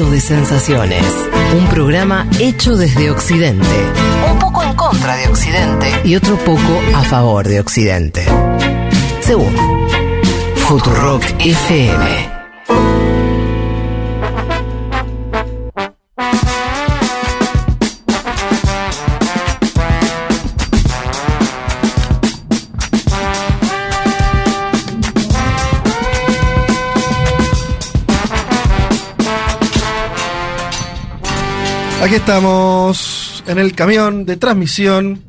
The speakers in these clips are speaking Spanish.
mundo de sensaciones. Un programa hecho desde Occidente. Un poco en contra de Occidente. Y otro poco a favor de Occidente. Según Futurock FM. Aquí estamos en el camión de transmisión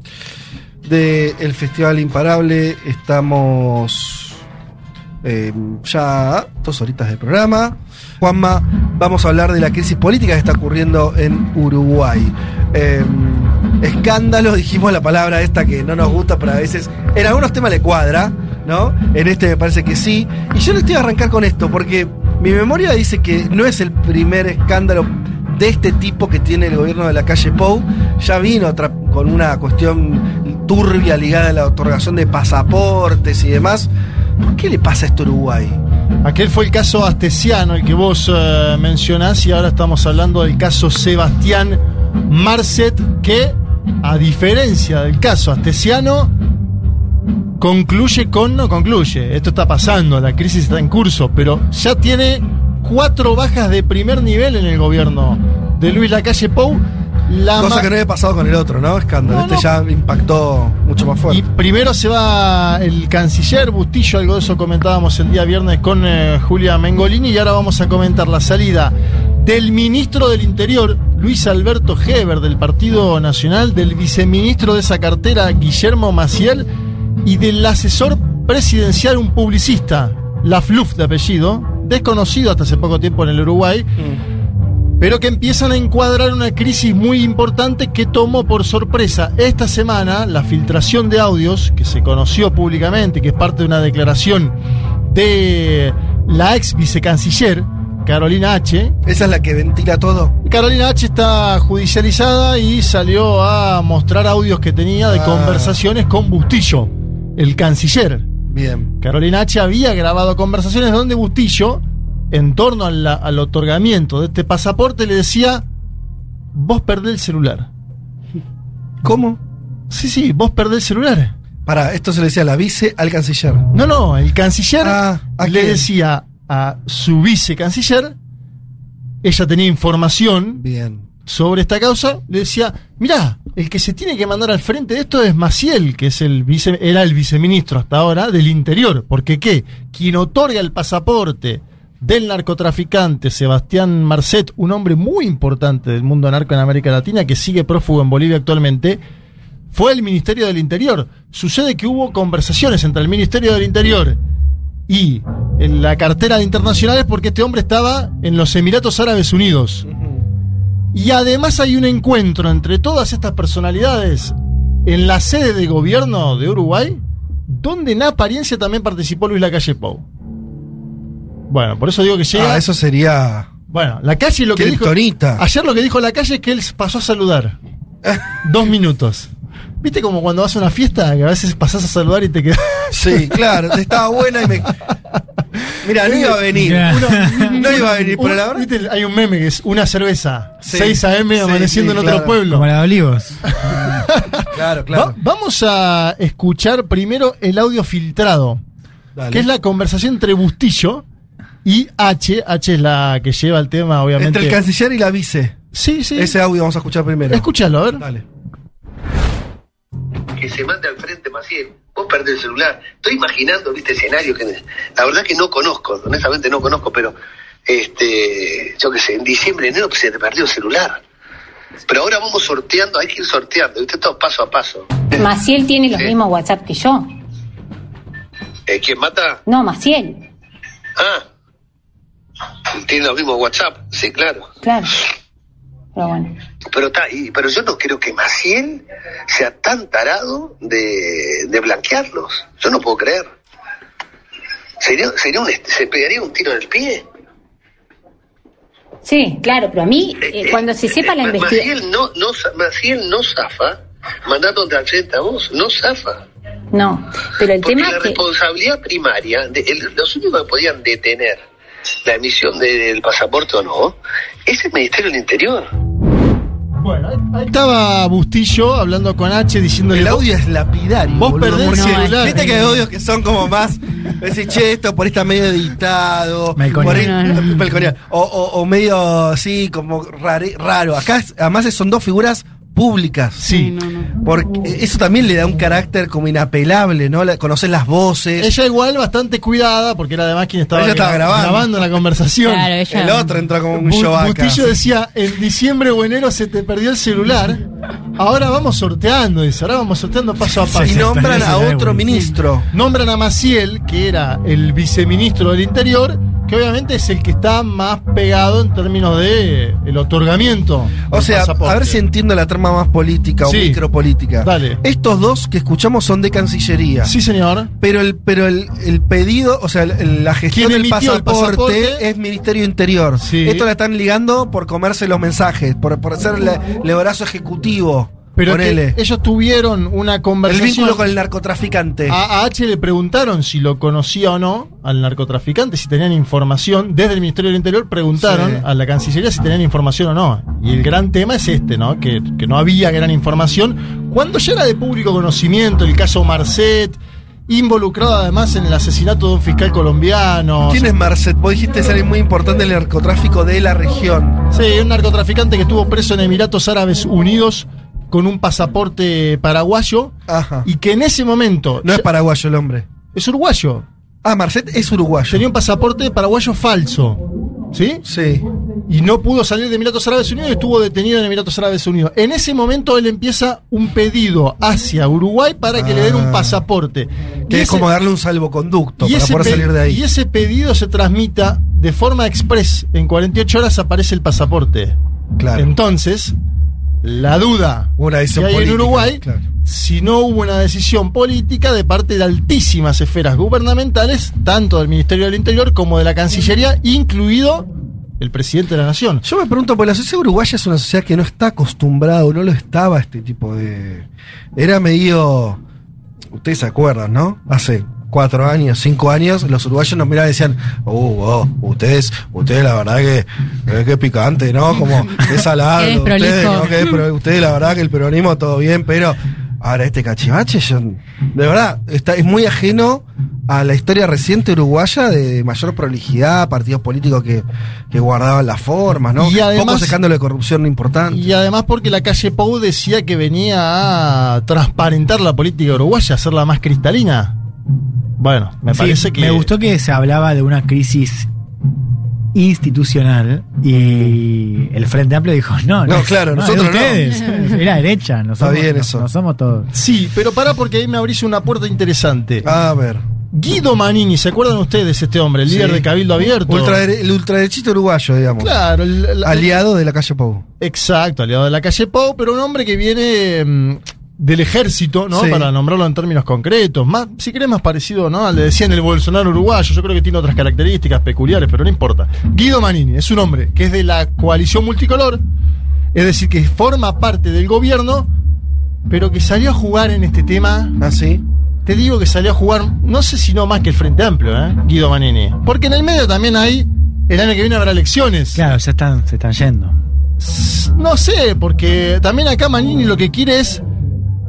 del Festival Imparable. Estamos eh, ya dos horitas de programa. Juanma, vamos a hablar de la crisis política que está ocurriendo en Uruguay. Eh, escándalo, dijimos la palabra esta que no nos gusta, pero a veces en algunos temas le cuadra, ¿no? En este me parece que sí. Y yo le estoy a arrancar con esto, porque mi memoria dice que no es el primer escándalo de este tipo que tiene el gobierno de la calle Pou. Ya vino otra, con una cuestión turbia ligada a la otorgación de pasaportes y demás. ¿Por qué le pasa esto a Uruguay? Aquel fue el caso Astesiano, el que vos eh, mencionás, y ahora estamos hablando del caso Sebastián Marcet, que, a diferencia del caso Astesiano, concluye con no concluye. Esto está pasando, la crisis está en curso, pero ya tiene cuatro bajas de primer nivel en el gobierno de Luis Lacalle Pou. La Cosa que no había pasado con el otro, ¿no? Escándalo. No, este no. ya impactó mucho más Y fuerte. primero se va el canciller Bustillo, algo de eso comentábamos el día viernes con eh, Julia Mengolini, y ahora vamos a comentar la salida del ministro del Interior, Luis Alberto Heber, del Partido Nacional, del viceministro de esa cartera, Guillermo Maciel, y del asesor presidencial, un publicista, la Fluf de apellido, desconocido hasta hace poco tiempo en el Uruguay, pero que empiezan a encuadrar una crisis muy importante que tomó por sorpresa esta semana la filtración de audios que se conoció públicamente, que es parte de una declaración de la ex vicecanciller, Carolina H. Esa es la que ventila todo. Carolina H está judicializada y salió a mostrar audios que tenía de Ah. conversaciones con Bustillo, el canciller. Bien. Carolina H. había grabado conversaciones donde Bustillo, en torno a la- al otorgamiento de este pasaporte, le decía: Vos perdés el celular. ¿Cómo? Sí, sí, vos perdés el celular. Para, esto se le decía la vice al canciller. No, no, el canciller Ah, ¿a le decía a su vicecanciller, ella tenía información Bien. sobre esta causa, le decía, mirá, el que se tiene que mandar al frente de esto es Maciel, que es el vice, era el viceministro hasta ahora del Interior, porque qué, quien otorga el pasaporte del narcotraficante Sebastián Marcet, un hombre muy importante del mundo narco en América Latina, que sigue prófugo en Bolivia actualmente, fue el Ministerio del Interior. Sucede que hubo conversaciones entre el Ministerio del Interior y en la cartera de internacionales porque este hombre estaba en los Emiratos Árabes Unidos. Y además hay un encuentro entre todas estas personalidades en la sede de gobierno de Uruguay, donde en apariencia también participó Luis Lacalle Pou. Bueno, por eso digo que llega. Ah, eso sería. Bueno, la calle lo que dijo. Ayer lo que dijo la calle es que él pasó a saludar. Dos minutos. ¿Viste como cuando vas a una fiesta que a veces pasás a saludar y te quedas. Sí, claro, estaba buena y me. Mira, no iba a venir. Uno- no iba a venir, pero la verdad. ¿Viste? Hay un meme que es una cerveza, Sí. 6 a.m. Sí, amaneciendo sí, en claro. otro pueblo. Como la de Olivos. Claro, Va- claro. vamos a escuchar primero el audio filtrado, Dale. que es la conversación entre Bustillo y H. H es la que lleva el tema, obviamente. Entre el canciller y la vice. Sí, sí. Ese audio vamos a escuchar primero. Escúchalo, a ver. Dale. que se mande al frente Maciel. Vos perdés el celular. Estoy imaginando, viste, escenarios que la verdad que no conozco, honestamente no conozco, pero este, yo qué sé, en diciembre, enero pues, se te perdió el celular. Pero ahora vamos sorteando, hay que ir sorteando, viste, todo paso a paso. Maciel tiene los mismos WhatsApp que yo. Eh, ¿Quién mata? No, Maciel, Ah. Tiene los mismos WhatsApp, sí, claro. claro. Pero bueno. Pero, ta- y- pero yo no creo que Maciel sea tan tarado de, de blanquearlos. Yo no puedo creer. Sería, sería un, se pegaría un tiro en el pie. Sí, claro, pero a mí, eh, cuando se sepa la investigación. Maciel no, no, Maciel no zafa, mandándote al a vos, no zafa. No, pero el Porque tema la que. responsabilidad primaria, de, el- los únicos que podían detener la emisión del pasaporte o no, es el Ministerio del Interior. Bueno, ahí, estaba Bustillo hablando con H diciéndole. El audio es lapidario. Vos boludo, perdés el celular. Viste que hay audios que son como más. Decís, che, esto por ahí está medio editado. Por ahí-. Melconiano. O, o- o medio así, como rare- raro. Acá, además, son dos figuras públicas. Sí. no, no. Porque eso también le da un carácter como inapelable, ¿no? La- Conocer las voces. Ella igual bastante cuidada, porque era además quien estaba, Ella estaba gra- grabando. la conversación. Claro, ella. el otro entró como un show. Bustillo decía, en diciembre o enero se te perdió el celular, ahora vamos sorteando, dice, ahora vamos sorteando paso a paso. Y nombran a otro ministro. Nombran a Maciel, que era el viceministro del Interior, que obviamente es el que está más pegado en términos de el otorgamiento. O sea, pasaporte. a ver si entiendo la trama más política o micropolítica. Dale. Estos dos que escuchamos son de Cancillería. Sí, señor. Pero el, pero el, el pedido, o sea, el- la gestión ¿Quién del pasaporte, pasaporte? es Ministerio Interior. Sí. Esto la están ligando por comerse los mensajes, por, por ser el, el brazo ejecutivo. Pero que ellos tuvieron una el conversación. vínculo con el narcotraficante. A, a H le preguntaron si lo conocía o no al narcotraficante, si tenían información. Desde el Ministerio del Interior preguntaron Sí. a la Cancillería si tenían información o no. Y el gran tema es este, ¿no? Que, que no había gran información. Cuando ya era de público conocimiento el caso Marcet, involucrado además en el asesinato de un fiscal colombiano. ¿Quién es Marcet? Vos dijiste es alguien muy importante en el narcotráfico de la región. Sí, un narcotraficante que estuvo preso en Emiratos Árabes Unidos con un pasaporte paraguayo Ajá. y que en ese momento No es paraguayo el hombre. es uruguayo. Ah, Marcet es uruguayo. Tenía un pasaporte paraguayo falso. ¿Sí? Sí. Y no pudo salir de Emiratos Árabes Unidos y estuvo detenido en Emiratos Árabes Unidos. En ese momento él empieza un pedido hacia Uruguay para que le den un Ah. pasaporte. Que Y es ese- como darle un salvoconducto y para poder salir de ahí. Y ese pedido se transmita de forma express. En 48 horas aparece el pasaporte. Claro. Entonces, la duda Una decisión que hay política, en Uruguay, claro. si no hubo una decisión política de parte de altísimas esferas gubernamentales, tanto del Ministerio del Interior como de la Cancillería, incluido el presidente de la Nación. Yo me pregunto, porque la sociedad uruguaya es una sociedad que no está acostumbrada, o no lo estaba a este tipo de... Era medio... Ustedes se acuerdan, ¿no? Hace cuatro años, cinco años, los uruguayos nos miraban y decían, uh, oh, ustedes, ustedes la verdad que, eh, que picante, ¿no? Como es salado, Qué ustedes. ¿no? Que ustedes la verdad que el peronismo todo bien, pero ahora este cachivache, yo, de verdad, está, es muy ajeno a la historia reciente uruguaya de mayor prolijidad, partidos políticos que, que guardaban las formas, ¿no? Y además- Pocos escándalos de corrupción importantes. Y además porque la calle Pou decía que venía a transparentar la política uruguaya, hacerla más cristalina. Bueno, me Sí, parece que... Me gustó que se hablaba de una crisis institucional y el Frente Amplio dijo, no, No, claro, es de nosotros no. ustedes, es la derecha, no Está somos, bien no- eso. no somos todos. Sí, pero pará porque ahí me abrís una puerta interesante. A ver. Guido Manini, ¿se acuerdan ustedes de este hombre, el Sí. líder de Cabildo Abierto? El ultraderechito uruguayo, digamos. Claro, el- el- Aliado de la calle Pou. Exacto, aliado de la calle Pau, pero un hombre que viene mm, del ejército, ¿no? Sí. Para nombrarlo en términos concretos. Más, si querés, más parecido, ¿no? Al de decían el Bolsonaro uruguayo. Yo creo que tiene otras características peculiares, pero no importa. Guido Manini es un hombre que es de la coalición multicolor, es decir, que forma parte del gobierno, pero que salió a jugar en este tema. ¿Ah, sí? Te digo que salió a jugar, no sé si no más que el Frente Amplio, ¿eh? Guido Manini. Porque en el medio también hay. El año que viene habrá elecciones. Claro, ya están, se están yendo. No sé, porque también acá Manini lo que quiere es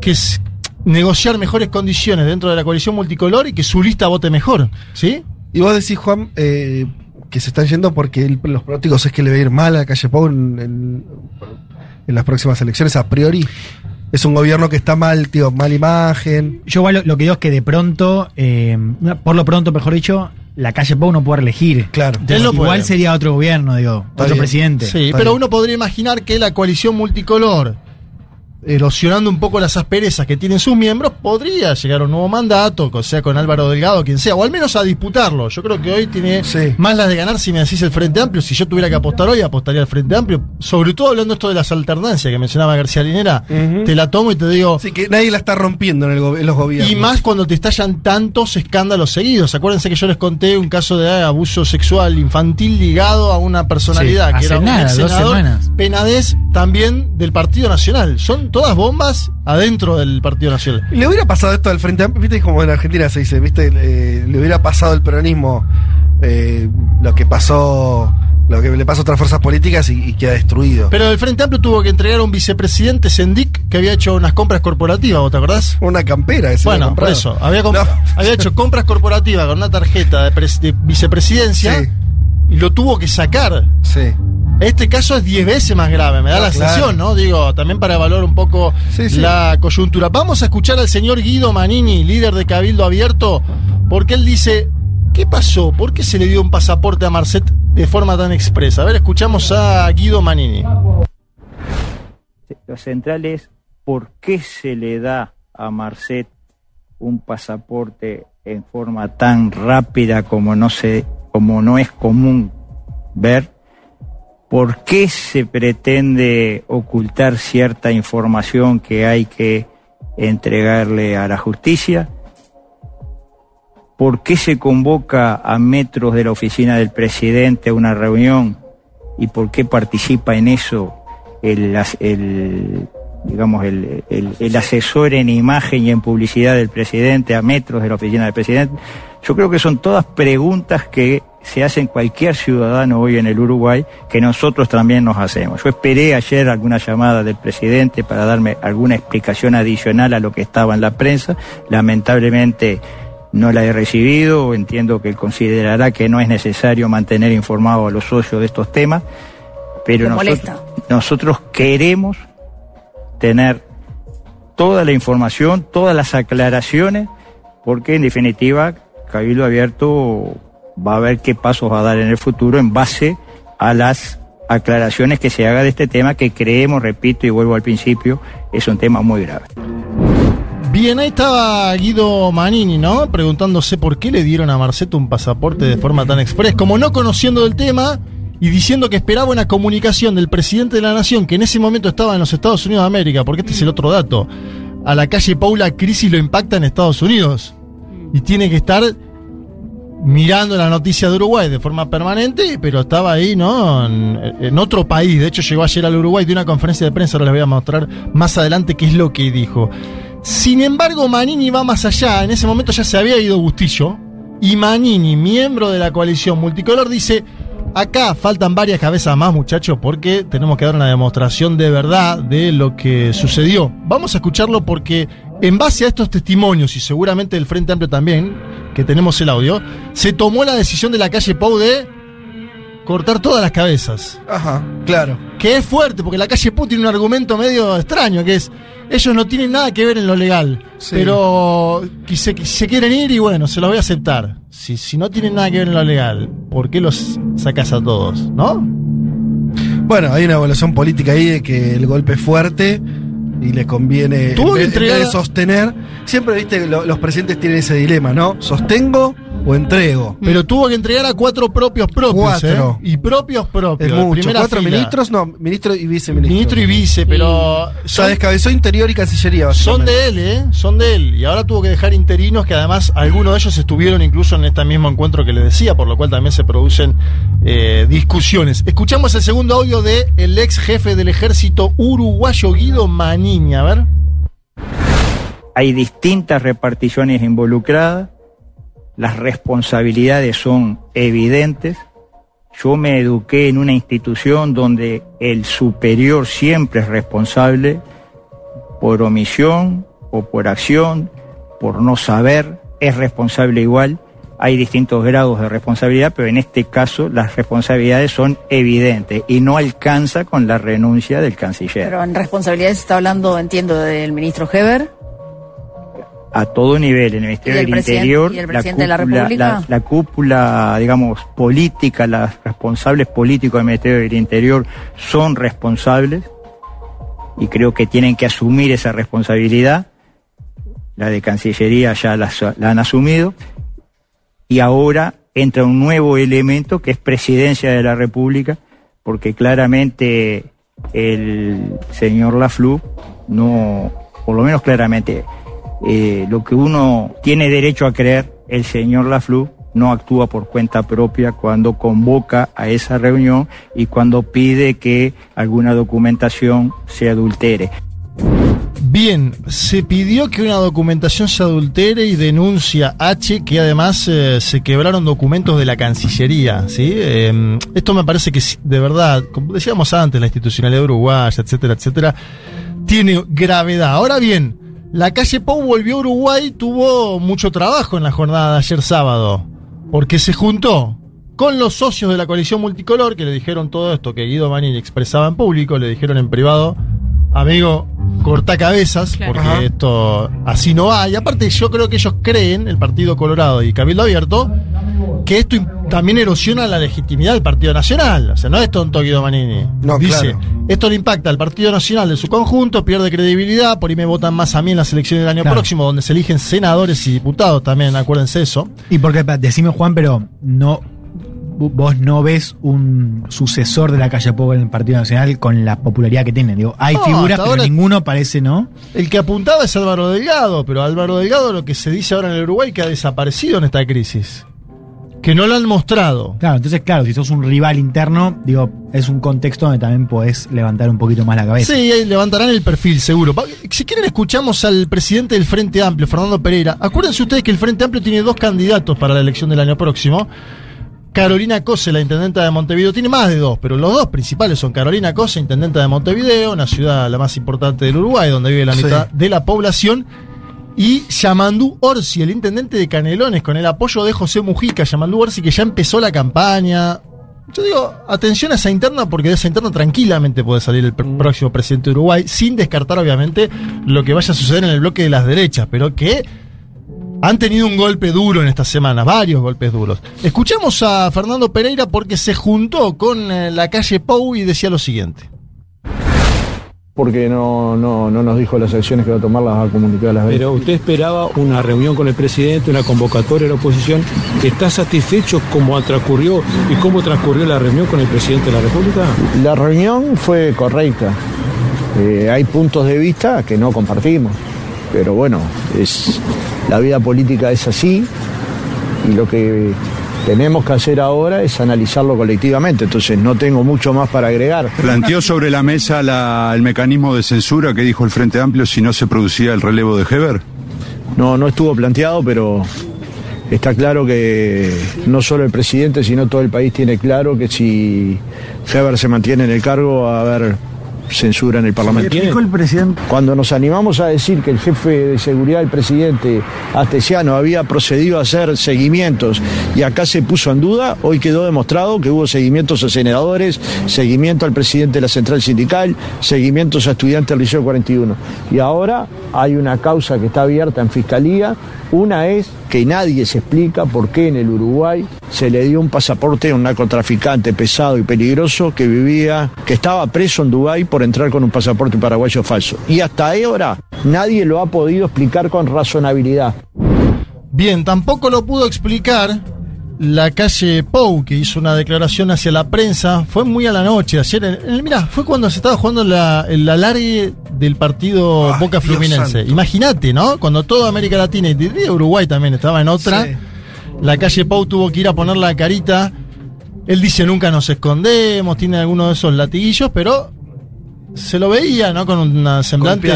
que es negociar mejores condiciones dentro de la coalición multicolor y que su lista vote mejor, ¿sí? Y vos decís, Juan, eh, que se están yendo porque el- los pronósticos es que le va a ir mal a la calle Pou en, en- en las próximas elecciones a priori. Es un gobierno que está mal, tío, mala imagen. Yo igual lo, lo que digo es que de pronto, eh, por lo pronto, mejor dicho, la calle Pou no puede elegir. Claro. Lo Igual puede. sería otro gobierno, digo, Está otro bien. presidente. Sí, Está pero bien. uno podría imaginar que la coalición multicolor, erosionando un poco las asperezas que tienen sus miembros, podría llegar a un nuevo mandato, o sea con Álvaro Delgado, quien sea, o al menos a disputarlo. Yo creo que hoy tiene Sí. más las de ganar si me decís el Frente Amplio. Si yo tuviera que apostar hoy, apostaría al Frente Amplio. Sobre todo hablando esto de las alternancias que mencionaba García Linera, te la tomo y te digo, Así que nadie la está rompiendo en, el en los gobiernos. y más cuando te estallan tantos escándalos seguidos. Acuérdense que yo les conté un caso de abuso sexual infantil ligado a una personalidad Sí, que hace era un nada, ex dos senador, semanas. Penadez también del Partido Nacional. Son todas bombas adentro del Partido Nacional. Le hubiera pasado esto al Frente Amplio, viste como en Argentina se dice, viste, Eh, le hubiera pasado el peronismo eh, lo que pasó, lo que le pasa a otras fuerzas políticas y, y queda destruido. Pero el Frente Amplio tuvo que entregar a un vicepresidente Sendic que había hecho unas compras corporativas, ¿vos te acordás? Una campera ese Bueno, por eso. Había, comp- No. había hecho compras corporativas con una tarjeta de, pres- de vicepresidencia Sí. y lo tuvo que sacar. Sí. Este caso es 10 veces más grave, me da Ah, la claro. sensación, ¿no? Digo, también para evaluar un poco Sí, sí. la coyuntura. Vamos a escuchar al señor Guido Manini, líder de Cabildo Abierto, porque él dice, ¿qué pasó? ¿Por qué se le dio un pasaporte a Marcet de forma tan expresa? A ver, escuchamos a Guido Manini. Lo central es por qué se le da a Marcet un pasaporte en forma tan rápida como no se, como no es común ver. ¿Por qué se pretende ocultar cierta información que hay que entregarle a la justicia? ¿Por qué se convoca a metros de la oficina del presidente una reunión y por qué participa en eso el, digamos el- el asesor en imagen y en publicidad del presidente a metros de la oficina del presidente? Yo creo que son todas preguntas que se hacen cualquier ciudadano hoy en el Uruguay que nosotros también nos hacemos. Yo esperé ayer alguna llamada del presidente para darme alguna explicación adicional a lo que estaba en la prensa. Lamentablemente no la he recibido, entiendo que considerará que no es necesario mantener informados a los socios de estos temas, pero nosotros, nosotros queremos tener toda la información, todas las aclaraciones, porque en definitiva Cabildo Abierto va a ver qué pasos va a dar en el futuro en base a las aclaraciones que se haga de este tema que creemos, repito y vuelvo al principio, es un tema muy grave. Bien, ahí estaba Guido Manini, ¿no? Preguntándose por qué le dieron a Marcet un pasaporte de forma tan express, como no conociendo del tema y diciendo que esperaba una comunicación del presidente de la nación, que en ese momento estaba en los Estados Unidos de América, porque este es el otro dato. A la calle Paula crisis lo impacta en Estados Unidos y tiene que estar mirando la noticia de Uruguay de forma permanente, pero estaba ahí, ¿no? En, otro país. De hecho, llegó ayer al Uruguay de una conferencia de prensa, ahora les voy a mostrar más adelante qué es lo que dijo. Sin embargo, Manini va más allá. En ese momento ya se había ido Bustillo. Y Manini, miembro de la coalición multicolor, dice: Acá faltan varias cabezas más, muchachos, porque tenemos que dar una demostración de verdad de lo que sucedió. Vamos a escucharlo porque, en base a estos testimonios, y seguramente del Frente Amplio también, que tenemos el audio, se tomó la decisión de la calle Pau de cortar todas las cabezas. Ajá, claro. Que es fuerte, porque la calle Pau tiene un argumento medio extraño, que es, ellos no tienen nada que ver en lo legal, Sí. pero que se, que se quieren ir y bueno, se los voy a aceptar. Si, si no tienen nada que ver en lo legal, ¿por qué los sacas a todos? ¿No? Bueno, hay una evaluación política ahí de que el golpe es fuerte y le conviene en vez, en vez entregar- de sostener. Siempre, viste, lo- los presidentes tienen ese dilema, ¿no? ¿Sostengo o entrego? Pero tuvo que entregar a cuatro propios propios. Cuatro. ¿eh? Y propios propios. Es mucho. primera ¿Cuatro fila. ministros? No, ministro y viceministro. Ministro y vice, pero. O sea, son- descabezó interior y cancillería. Son de él, ¿eh? Son de él. Y ahora tuvo que dejar interinos que además algunos de ellos estuvieron incluso en este mismo encuentro que le decía, por lo cual también se producen eh, discusiones. Escuchamos el segundo audio de el ex jefe del ejército uruguayo Guido Manini. A ver. Hay distintas reparticiones involucradas, las responsabilidades son evidentes. Yo me eduqué en una institución donde el superior siempre es responsable por omisión o por acción, por no saber, es responsable igual. Hay distintos grados de responsabilidad, pero en este caso las responsabilidades son evidentes y no alcanza con la renuncia del canciller. Pero en responsabilidades está hablando, entiendo, del ministro Heber. A todo nivel, en el Ministerio ¿Y del Interior, el la cúpula, República? la- la cúpula, digamos, política, los responsables políticos del Ministerio del Interior son responsables y creo que tienen que asumir esa responsabilidad. La de Cancillería ya la, la han asumido y ahora entra un nuevo elemento que es Presidencia de la República, porque claramente el señor Laflu no, por lo menos claramente, eh, lo que uno tiene derecho a creer, el señor Laflu no actúa por cuenta propia cuando convoca a esa reunión y cuando pide que alguna documentación se adultere. Bien, se pidió que una documentación se adultere y denuncia H que además eh, se quebraron documentos de la Cancillería, ¿sí? Eh, esto me parece que de verdad, como decíamos antes, la institucionalidad uruguaya, etcétera, etcétera, tiene gravedad. Ahora bien, la calle Pou volvió a Uruguay, tuvo mucho trabajo en la jornada de ayer sábado, porque se juntó con los socios de la coalición multicolor que le dijeron todo esto que Guido Manini expresaba en público, le dijeron en privado, amigo, corta cabezas, Claro. porque Ajá. esto así no va. Y aparte yo creo que ellos creen, el Partido Colorado y Cabildo Abierto, que esto también erosiona la legitimidad del Partido Nacional. O sea, no es tonto Guido Manini. No, Dice, claro. esto le impacta al Partido Nacional de su conjunto, pierde credibilidad, por ahí me votan más a mí en las elecciones del año Claro. próximo, donde se eligen senadores y diputados también, acuérdense eso. Y porque, pa, decime Juan, pero no vos no ves un sucesor de la calle Pou en el Partido Nacional con la popularidad que tiene. Digo, hay No, figuras, pero ninguno parece, ¿no? El que apuntaba es Álvaro Delgado, pero Álvaro Delgado lo que se dice ahora en el Uruguay que ha desaparecido en esta crisis. Que no lo han mostrado. Claro, entonces, claro, si sos un rival interno, digo, es un contexto donde también podés levantar un poquito más la cabeza. Sí, levantarán el perfil, seguro. Si quieren, escuchamos al presidente del Frente Amplio, Fernando Pereira. Acuérdense ustedes que el Frente Amplio tiene dos candidatos para la elección del año próximo. Carolina Cose, la intendenta de Montevideo, tiene más de dos, pero los dos principales son Carolina Cose, intendenta de Montevideo, una ciudad la más importante del Uruguay, donde vive la Sí. mitad de la población, y Yamandú Orsi, el intendente de Canelones, con el apoyo de José Mujica. Yamandú Orsi, que ya empezó la campaña. Yo digo, atención a esa interna, porque de esa interna tranquilamente puede salir el pr- próximo presidente de Uruguay, sin descartar, obviamente, lo que vaya a suceder en el bloque de las derechas, pero que han tenido un golpe duro en estas semanas, varios golpes duros. Escuchamos a Fernando Pereira porque se juntó con eh, la calle Pou y decía lo siguiente. Porque no, no, no nos dijo las acciones que va a tomar, las va a comunicar a las veces. Pero usted esperaba una reunión con el presidente, una convocatoria de la oposición. ¿Está satisfecho cómo transcurrió y cómo transcurrió la reunión con el presidente de la República? La reunión fue correcta. Eh, hay puntos de vista que no compartimos, pero bueno, es la vida política es así y lo que tenemos que hacer ahora es analizarlo colectivamente. Entonces no tengo mucho más para agregar. Planteó sobre la mesa la- el mecanismo de censura que dijo el Frente Amplio si no se producía el relevo de Heber. No, no estuvo planteado, pero está claro que no solo el presidente, sino todo el país tiene claro que si Heber se mantiene en el cargo va a haber censura en el Parlamento. el presidente? Cuando nos animamos a decir que el jefe de seguridad del presidente Astesiano había procedido a hacer seguimientos y acá se puso en duda, hoy quedó demostrado que hubo seguimientos a senadores, seguimiento al presidente de la central sindical, seguimientos a estudiantes del Liceo 41. Y ahora hay una causa que está abierta en fiscalía. Una es que nadie se explica por qué en el Uruguay se le dio un pasaporte a un narcotraficante pesado y peligroso que vivía, que estaba preso en Dubái por entrar con un pasaporte paraguayo falso. Y hasta ahora nadie lo ha podido explicar con razonabilidad. Bien, tampoco lo pudo explicar la calle Pou, que hizo una declaración hacia la prensa. Fue muy a la noche, ayer. En, en- mirá, fue cuando se estaba jugando la, el alargue del partido Boca Fluminense. Imagínate, ¿no? Cuando toda América Latina y Uruguay también estaba en otra. Sí. La calle Pou tuvo que ir a poner la carita. Él dice nunca nos escondemos, tiene alguno de esos latiguillos, pero se lo veía, ¿no? Con una semblante.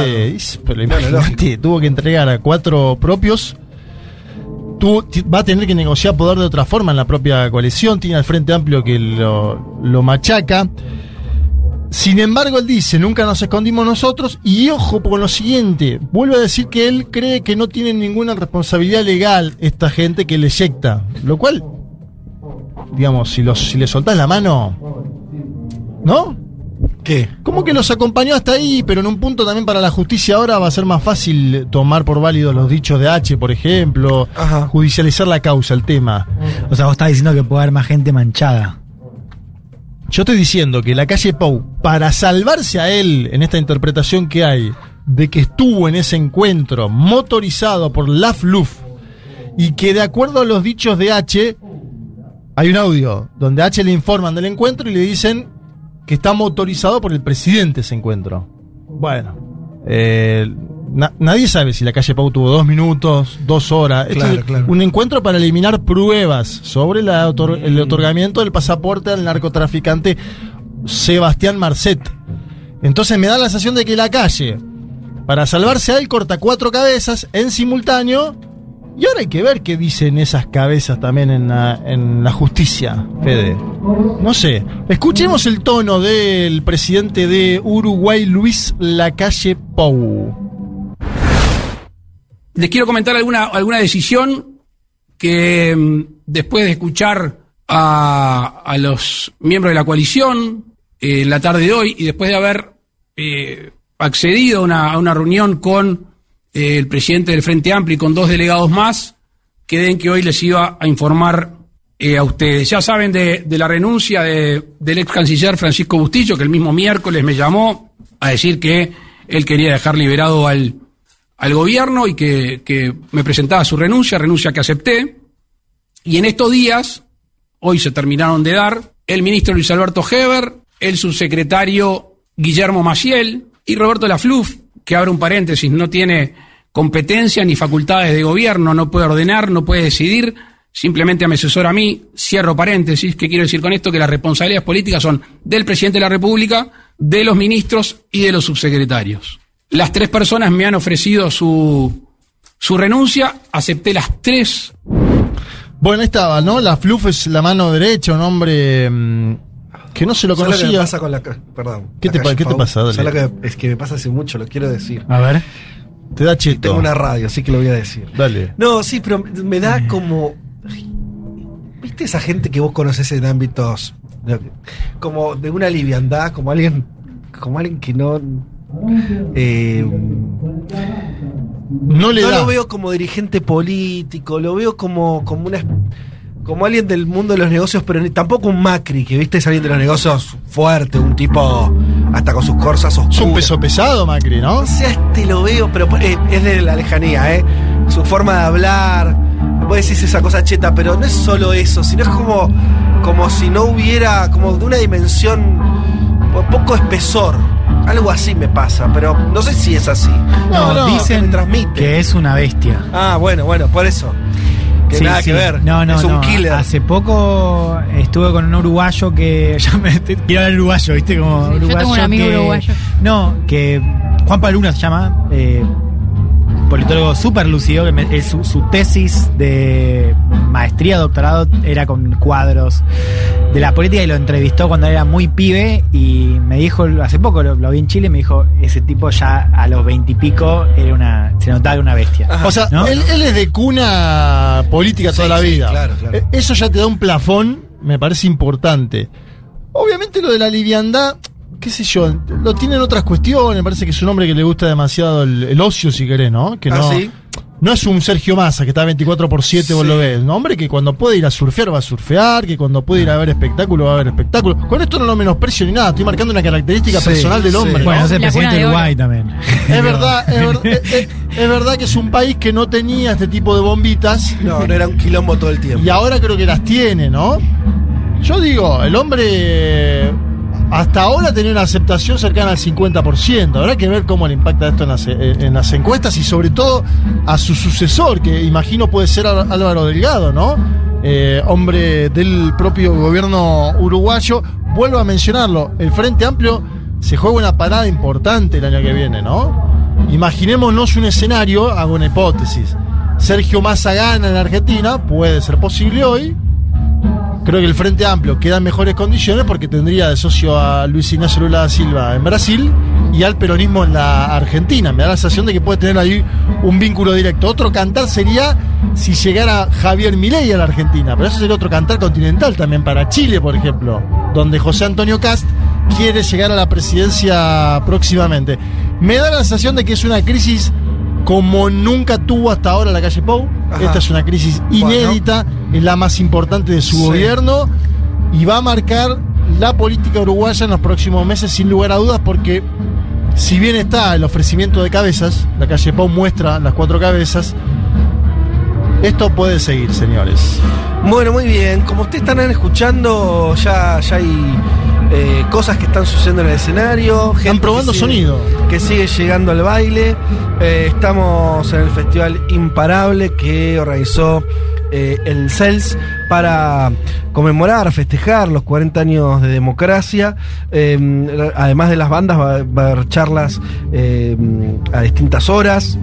Pero imagínate, tuvo que entregar a cuatro propios. Ti- va a tener que negociar poder de otra forma en la propia coalición. Tiene al Frente Amplio que lo, lo machaca. Sin embargo, él dice, nunca nos escondimos nosotros. Y ojo con lo siguiente, vuelve a decir que él cree que no tiene ninguna responsabilidad legal esta gente que le eyecta. Lo cual, digamos, si, los, si le soltás la mano, ¿no? ¿Qué? Como que los acompañó hasta ahí, pero en un punto también para la justicia ahora va a ser más fácil tomar por válidos los dichos de H, por ejemplo, Ajá. judicializar la causa, el tema. O sea, vos estás diciendo que puede haber más gente manchada. Yo estoy diciendo que la calle Pou, para salvarse a él en esta interpretación que hay de que estuvo en ese encuentro motorizado por la FLUF y que de acuerdo a los dichos de H, hay un audio donde a H le informan del encuentro y le dicen que está motorizado por el presidente ese encuentro. Bueno, eh, na- nadie sabe si la calle Pau tuvo dos minutos, dos horas. Claro, es claro. Un encuentro para eliminar pruebas sobre la otor- el otorgamiento del pasaporte al narcotraficante Sebastián Marcet. Entonces me da la sensación de que la calle Para salvarse a él corta cuatro cabezas en simultáneo. Y ahora hay que ver qué dicen esas cabezas también en la, en la justicia, Fede. No sé. Escuchemos el tono del presidente de Uruguay, Luis Lacalle Pou. Les quiero comentar alguna, alguna decisión que mm, después de escuchar a, los miembros de la coalición eh, la tarde de hoy y después de haber eh, accedido a una, reunión con eh, el presidente del Frente Amplio y con dos delegados más, quedé en que hoy les iba a informar eh, a ustedes. Ya saben de, de la renuncia de- del ex canciller Francisco Bustillo, que el mismo miércoles me llamó a decir que él quería dejar liberado al, al gobierno y que, que me presentaba su renuncia, renuncia que acepté. Y en estos días, hoy se terminaron de dar, el ministro Luis Alberto Heber, el subsecretario Guillermo Maciel y Roberto Lafluf, que abre un paréntesis, no tiene competencia ni facultades de gobierno, no puede ordenar, no puede decidir, simplemente me asesora a mí, cierro paréntesis, ¿qué quiero decir con esto? Que las responsabilidades políticas son del presidente de la República, de los ministros y de los subsecretarios. Las tres personas me han ofrecido su, su renuncia, acepté las tres Bueno, ahí estaba, ¿no? La Fluff es la mano derecha, un hombre mm, que no se lo ¿Sabes que me conocía. pasa con la Perdón. ¿Qué la te calle qué te pasa? Dale. ¿Sabes lo que es que me pasa hace mucho, lo quiero decir. A ver. Te da cheto. Tengo una radio, así que lo voy a decir. Dale. No, sí, pero me da como. ¿Viste esa gente que vos conoces en ámbitos. como de una liviandad, como alguien. Como alguien que no. eh, No le da. lo veo como dirigente político, lo veo como, como una. Como alguien del mundo de los negocios, pero tampoco un Macri, que viste es alguien de los negocios fuerte, un tipo hasta con sus corsas Es oscuras. un peso pesado, Macri, ¿no? O sea, este lo veo, pero eh, es de la lejanía, ¿eh? Su forma de hablar. Vos decís esa cosa cheta, pero no es solo eso, sino es como, como si no hubiera, como de una dimensión, po- poco espesor. Algo así me pasa, pero no sé si es así. No, no, que dicen que es una bestia. Ah, bueno, bueno, por eso. Que Sí, nada sí. que ver. No, no, es un no. killer. Hace poco estuve con un uruguayo que. Ya me, te- quiero hablar uruguayo, ¿viste? Como Sí, yo uruguayo tengo un amigo que- uruguayo. No, que. Juan Paluna se llama. eh, politólogo súper lúcido. Que me- eh, su, su tesis de maestría, doctorado, era con cuadros de la política y lo entrevistó cuando era muy pibe y me dijo, hace poco lo, lo vi en Chile, me dijo, ese tipo ya a los veintipico era una, se notaba una bestia. O sea, ¿No? él, él es de cuna política toda Sí, la sí, vida. claro, claro. Eh, Eso ya te da un plafón, me parece importante. Obviamente lo de la liviandad, qué sé yo, lo tienen otras cuestiones, parece que es un hombre que le gusta demasiado el, el ocio, si querés, ¿no? Que Ah, no, ¿sí? no es un Sergio Massa que está 24 por 7, vos Sí. lo ves. Un hombre que cuando puede ir a surfear va a surfear, que cuando puede ir a ver espectáculo va a ver espectáculo. Con esto no lo menosprecio ni nada, estoy marcando una característica Sí, personal del sí. hombre. ¿no? Bueno, es el presidente de. Uruguay también. Es verdad, es, ver- es- es- es verdad que es un país que no tenía este tipo de bombitas No, no era un quilombo todo el tiempo. y ahora creo que las tiene, ¿no? Yo digo, el hombre hasta ahora tenía una aceptación cercana al 50%. Habrá que ver cómo le impacta esto en las, eh, en las encuestas y sobre todo a su sucesor, que imagino puede ser Álvaro Delgado, ¿no? Eh, hombre del propio gobierno uruguayo. Vuelvo a mencionarlo, el Frente Amplio se juega una parada importante el año que viene, ¿no? Imaginémonos un escenario, hago una hipótesis. Sergio Massa gana en Argentina, puede ser posible hoy. Creo que el Frente Amplio queda en mejores condiciones porque tendría de socio a Luis Ignacio Lula da Silva en Brasil y al peronismo en la Argentina. Me da la sensación de que puede tener ahí un vínculo directo. Otro cantar sería si llegara Javier Milei a la Argentina, pero eso sería otro cantar continental también para Chile, por ejemplo, donde José Antonio Cast quiere llegar a la presidencia próximamente. Me da la sensación de que es una crisis como nunca tuvo hasta ahora la calle Pou. Ajá. Esta es una crisis inédita, es la más importante de su Sí. gobierno y va a marcar la política uruguaya en los próximos meses sin lugar a dudas porque si bien está el ofrecimiento de cabezas, la calle Pou muestra las cuatro cabezas, esto puede seguir, señores. Bueno, muy bien. Como ustedes están escuchando, ya, ya hay eh, cosas que están sucediendo en el escenario. gente Están probando que sigue- sonido. Que sigue llegando al baile. Eh, estamos en el Festival Imparable que organizó eh, el CELS para conmemorar, festejar los 40 años de democracia. Eh, además de las bandas, va, va a haber charlas eh, a distintas horas.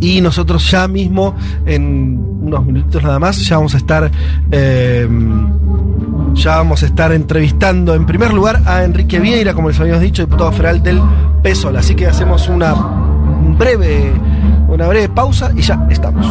Y nosotros ya mismo, en unos minutitos nada más, ya vamos a estar. Eh, ya vamos a estar entrevistando en primer lugar a Enrique Vieira, como les habíamos dicho, diputado federal del PSOL. Así que hacemos una breve, una breve pausa y ya estamos.